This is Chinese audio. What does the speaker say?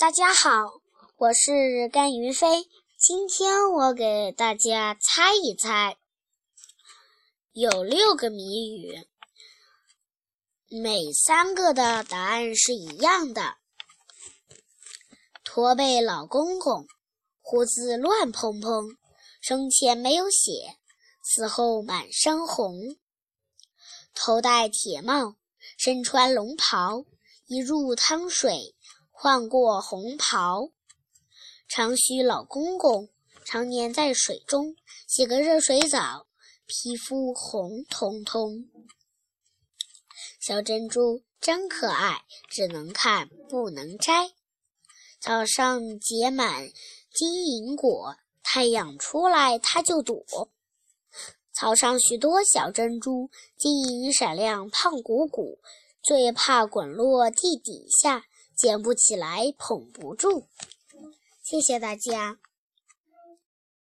大家好，我是甘云飞。今天我给大家猜一猜，有六个谜语，每三个的答案是一样的。驼背老公公，胡子乱蓬蓬，生前没有血，死后满身红。头戴铁帽，身穿龙袍，一入汤水。换过红袍，长须老公公常年在水中洗个热水澡，皮肤红彤彤。小珍珠真可爱，只能看不能摘。草上结满金银果，太阳出来它就躲。草上许多小珍珠，晶莹闪亮胖鼓鼓，最怕滚落地底下。捡不起来，捧不住。谢谢大家。